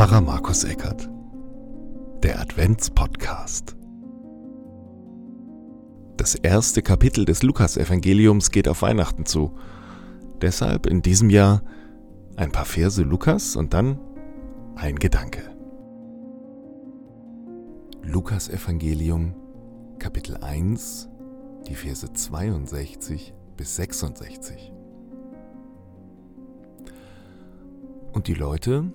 Pfarrer Markus Eckert. Der Adventspodcast. Das erste Kapitel des Lukasevangeliums geht auf Weihnachten zu. Deshalb in diesem Jahr ein paar Verse Lukas und dann ein Gedanke. Lukasevangelium Kapitel 1, die Verse 62 bis 66. Und die Leute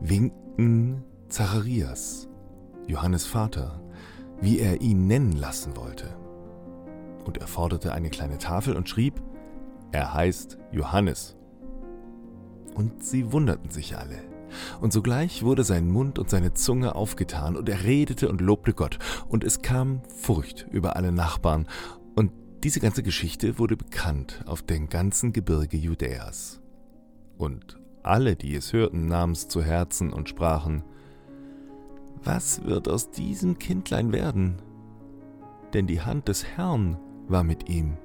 winkten Zacharias, Johannes Vater, wie er ihn nennen lassen wollte. Und er forderte eine kleine Tafel und schrieb, er heißt Johannes. Und sie wunderten sich alle. Und sogleich wurde sein Mund und seine Zunge aufgetan, und er redete und lobte Gott, und es kam Furcht über alle Nachbarn, und diese ganze Geschichte wurde bekannt auf dem ganzen Gebirge Judäas. Und alle, die es hörten, nahmen es zu Herzen und sprachen, Was wird aus diesem Kindlein werden? Denn die Hand des Herrn war mit ihm.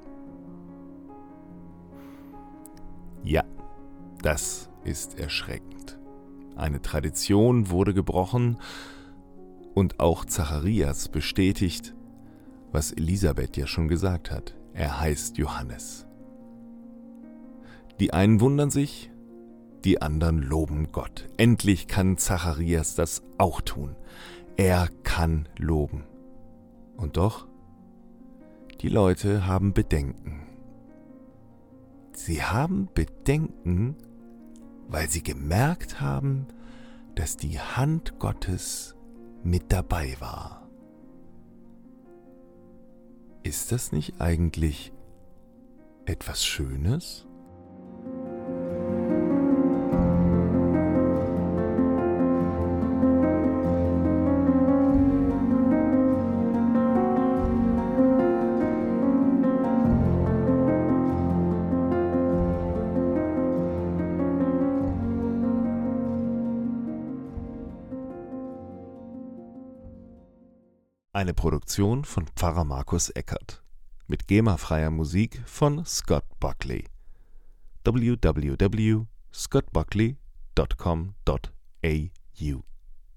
Ja, das ist erschreckend. Eine Tradition wurde gebrochen und auch Zacharias bestätigt, was Elisabeth ja schon gesagt hat. Er heißt Johannes. Die einen wundern sich, die anderen loben Gott. Endlich kann Zacharias das auch tun. Er kann loben. Und doch, die Leute haben Bedenken. Sie haben Bedenken, weil sie gemerkt haben, dass die Hand Gottes mit dabei war. Ist das nicht eigentlich etwas Schönes? Eine Produktion von Pfarrer Markus Eckert. Mit GEMA-freier Musik von Scott Buckley. www.scottbuckley.com.au